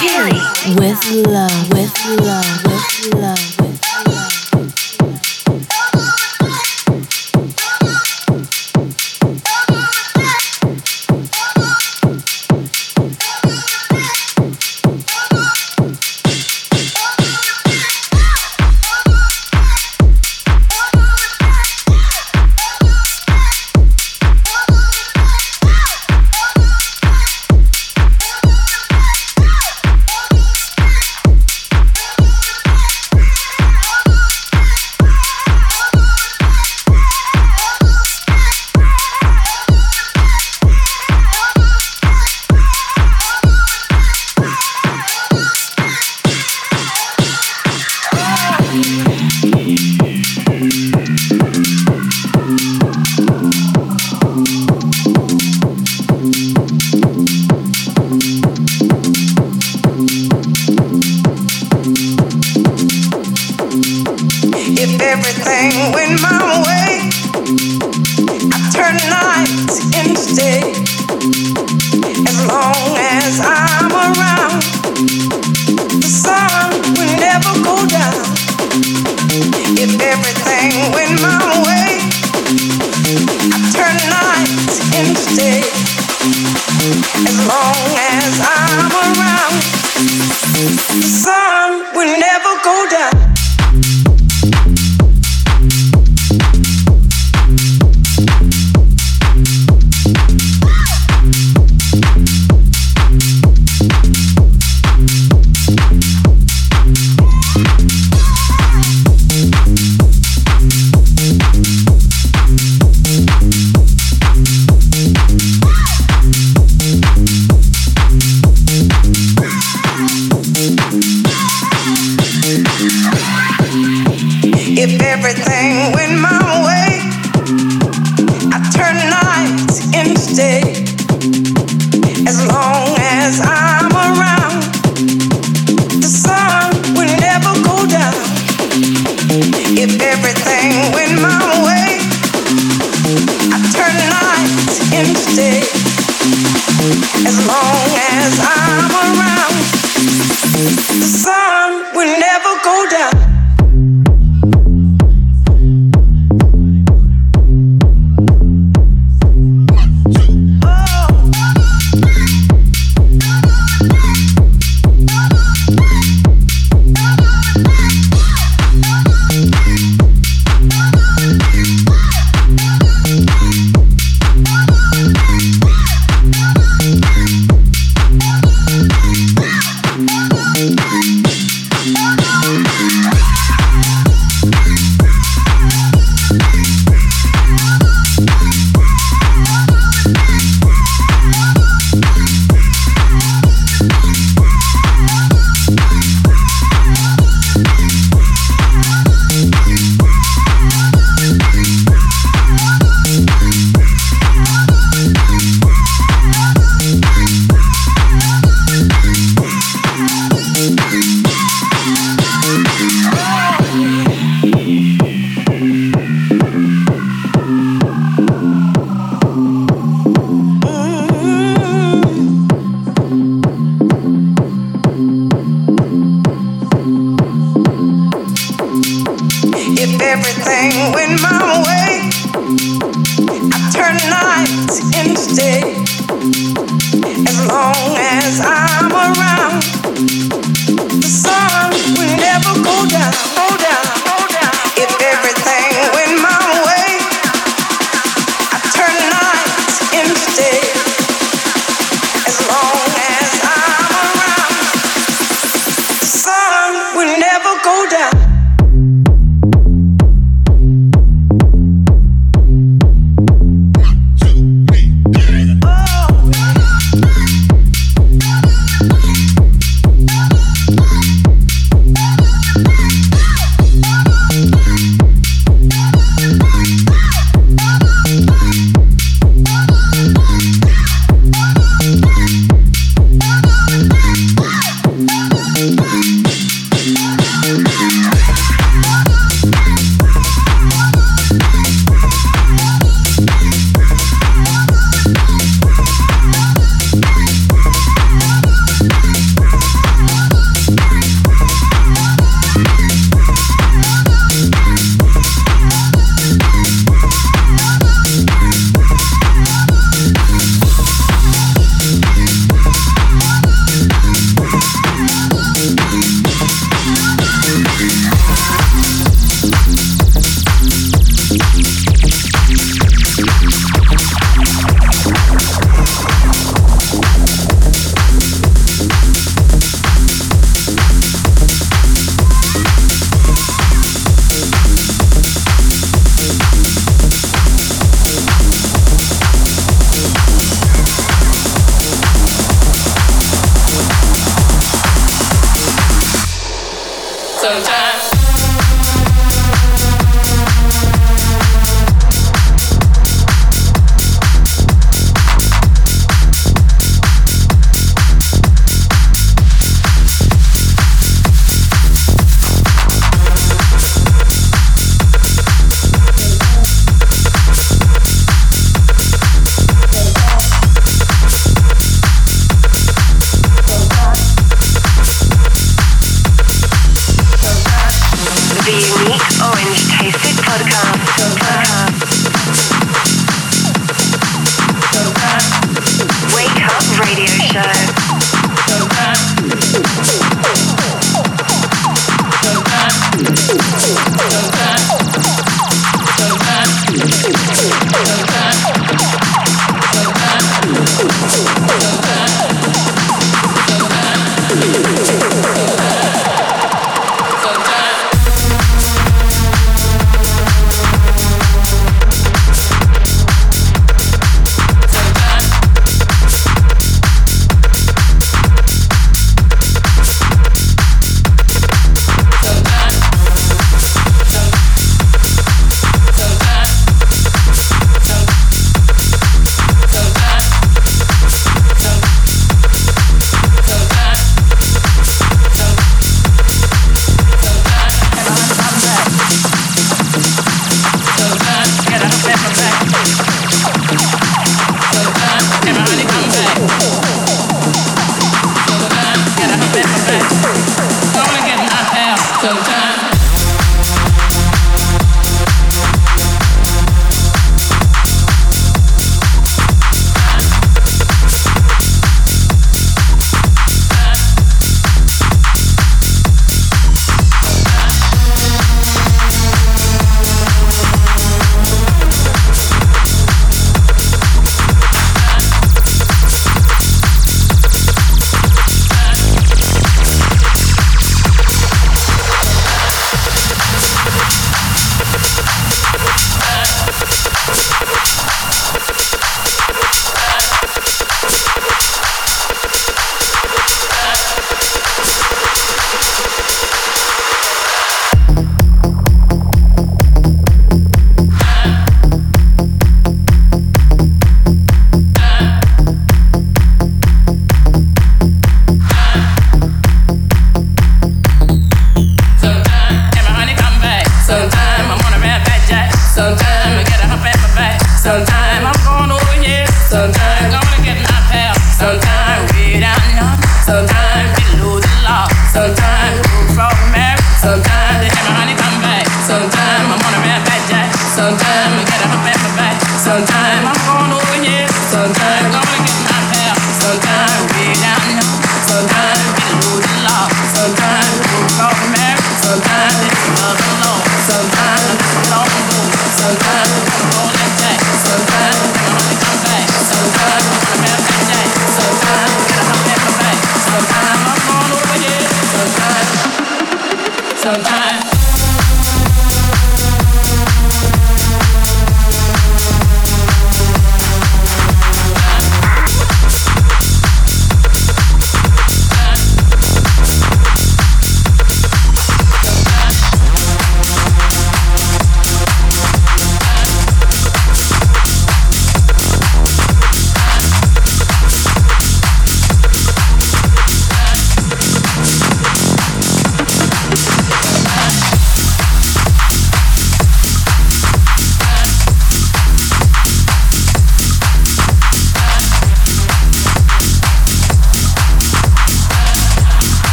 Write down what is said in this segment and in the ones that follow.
Cherry with love, with love, with love. when my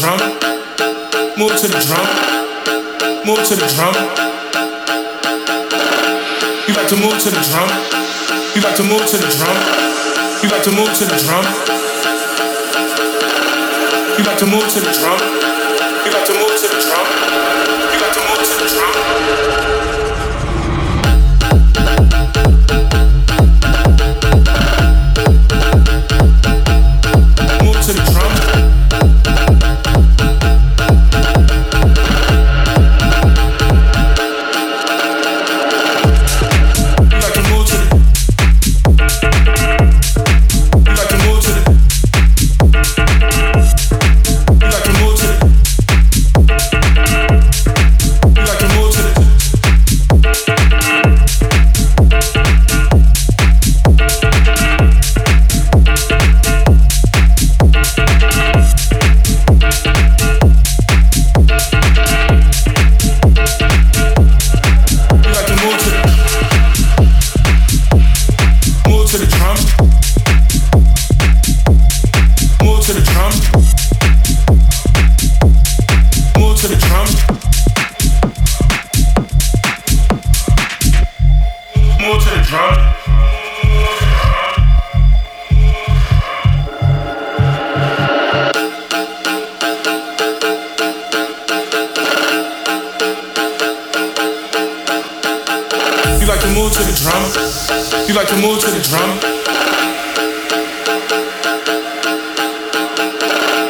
drum, move to the drum, move to the drum. You got to move to the drum, you got to move to the drum, you got to move to the drum. You got to move to the drum, you got to move to the drum.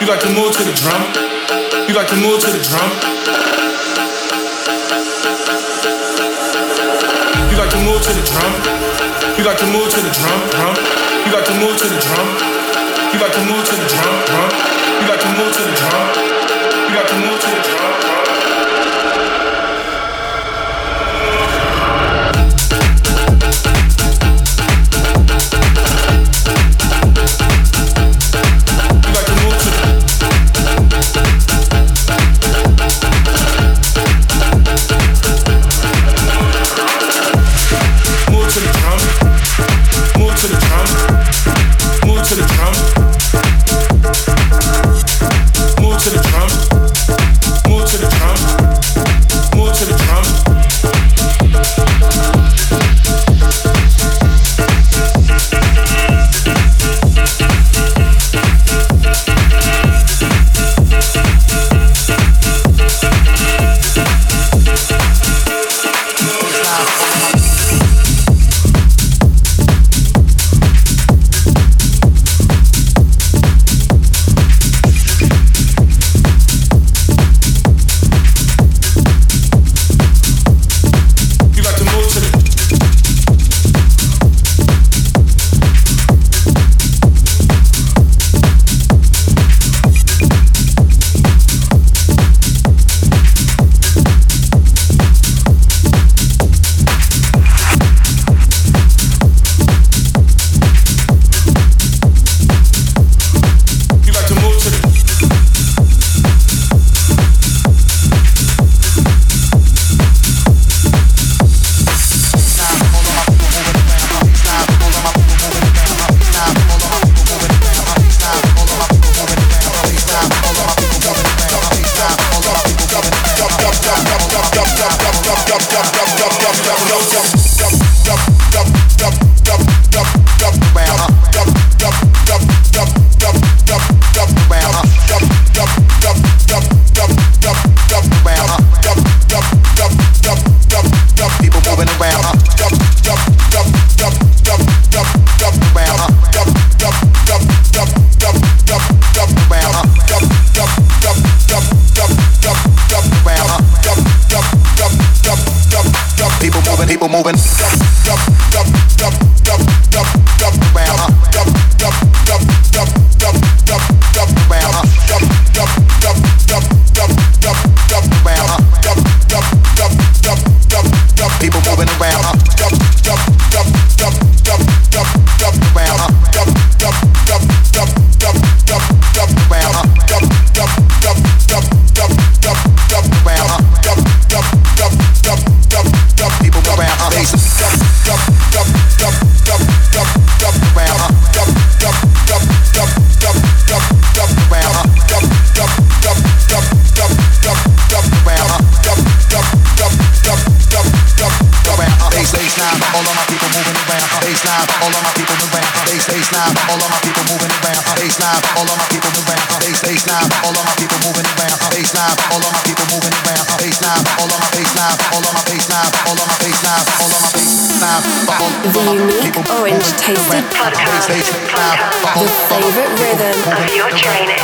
You like to move to the drum. You like to move to the drum. You like to move to the drum. You like to move to the drum, drum. You like to move to the drum. You like to move to the drum, drum. You like to move to the drum. You like to move to the drum, drum. Baseline, all of my people moving around. Baseline, all of my people moving around. Baseline, all of my people moving around. Baseline, all of my baseline, all of my baseline, all of my baseline, all of my baseline. The unique orange tasted podcast. The favorite rhythm of your training.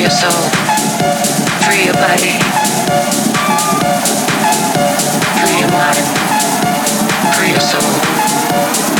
Your soul, free your body. Free your mind, free your soul.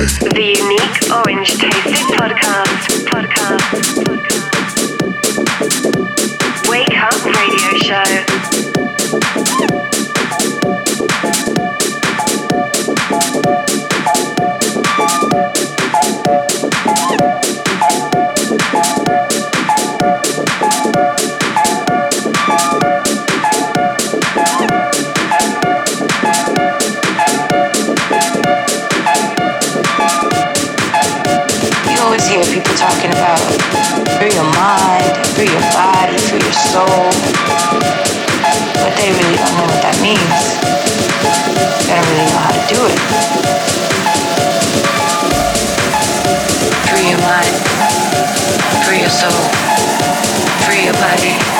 The unique orange tasted podcast. Podcast. Soul. But they really don't know what that means. They don't really know how to do it. Free your mind, free your soul, free your body.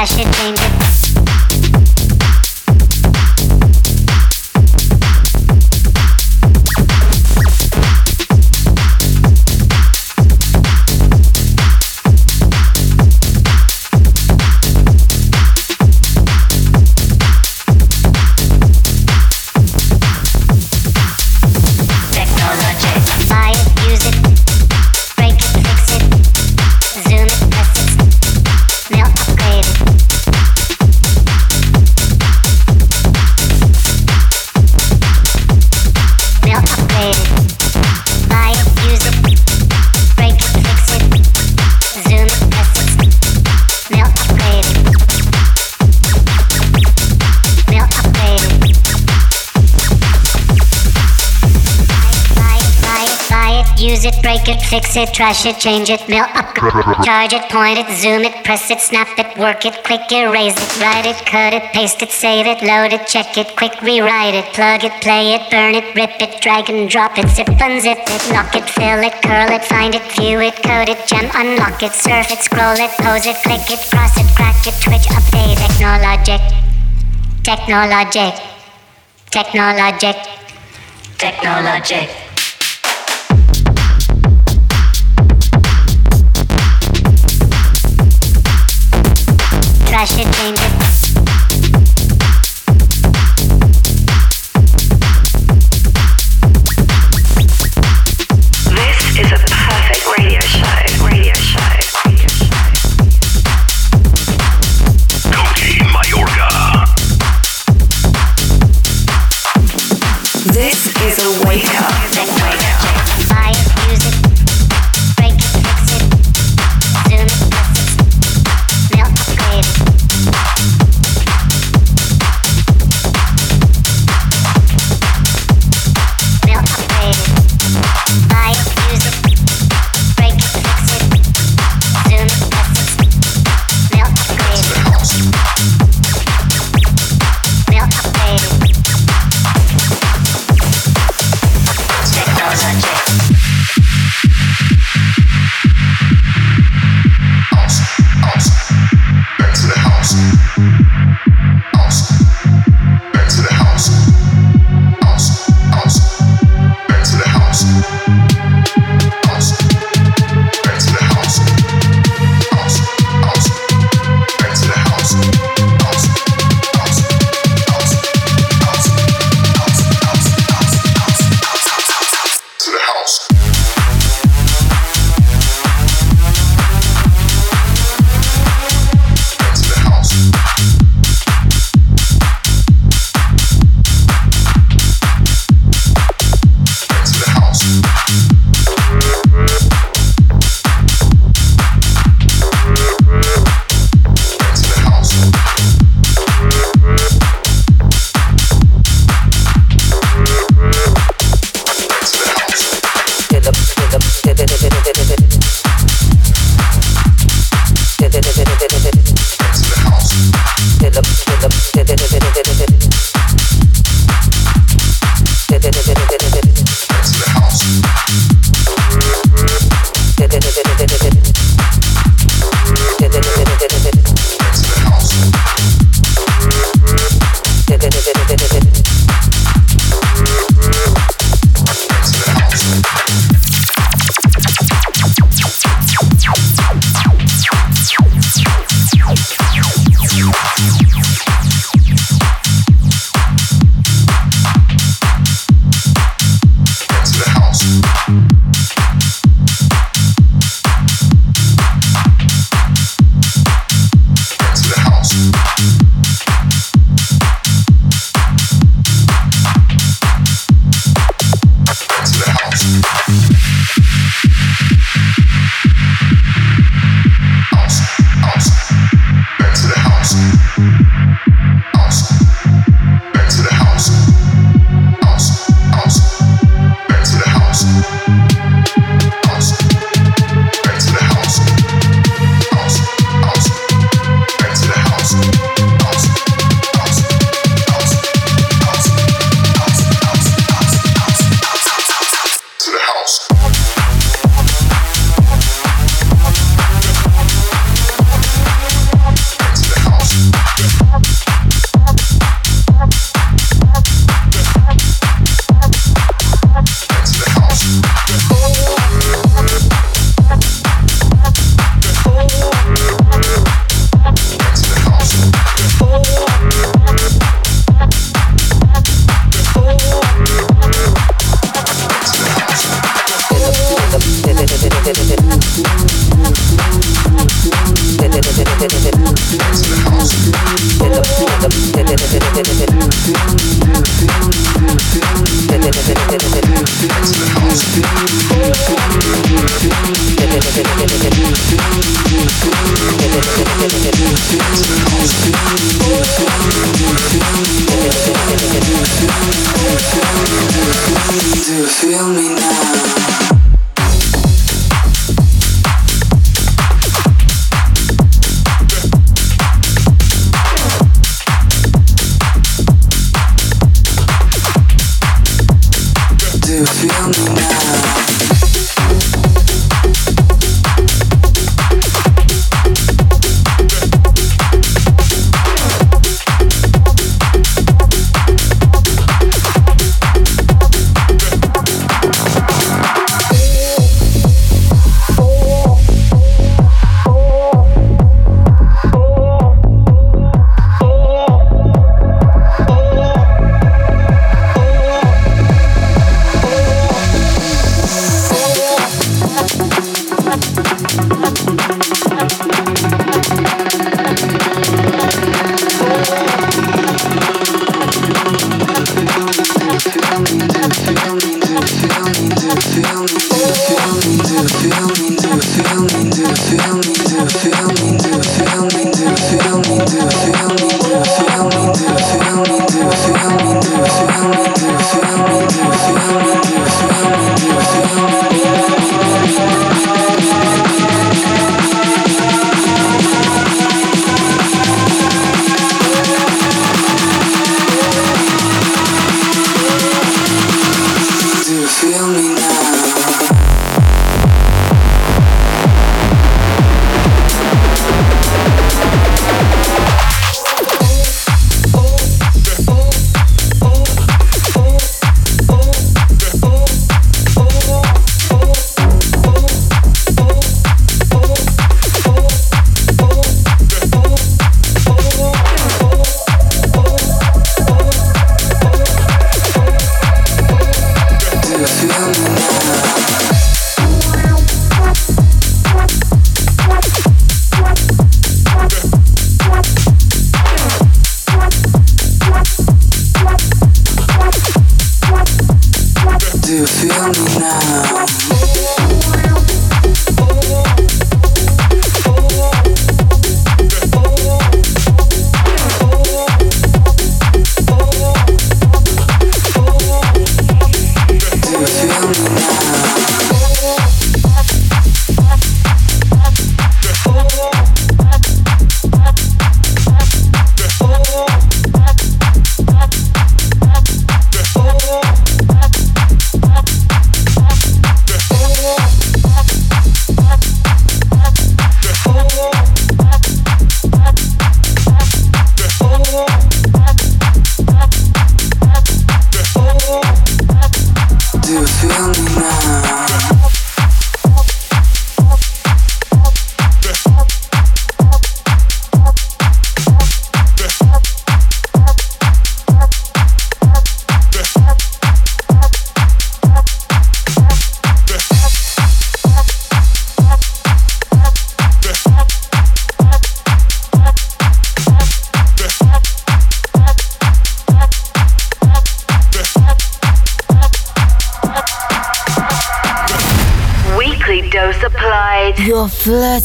Trash it, change it. Use it, break it, fix it, trash it, change it, mill upgrade Charge it, point it, zoom it, press it, snap it, work it, quick erase it, write it, cut it, paste it, save it, load it, check it, quick rewrite it, plug it, play it, burn it, rip it, drag and drop it, zip unzip it, lock it, fill it, curl it, find it, view it, code it, gem, unlock it, surf it, scroll it, pose it, click it, cross it, crack it, twitch, update, technologic, technologic, technologic, technologic. Trash it, change.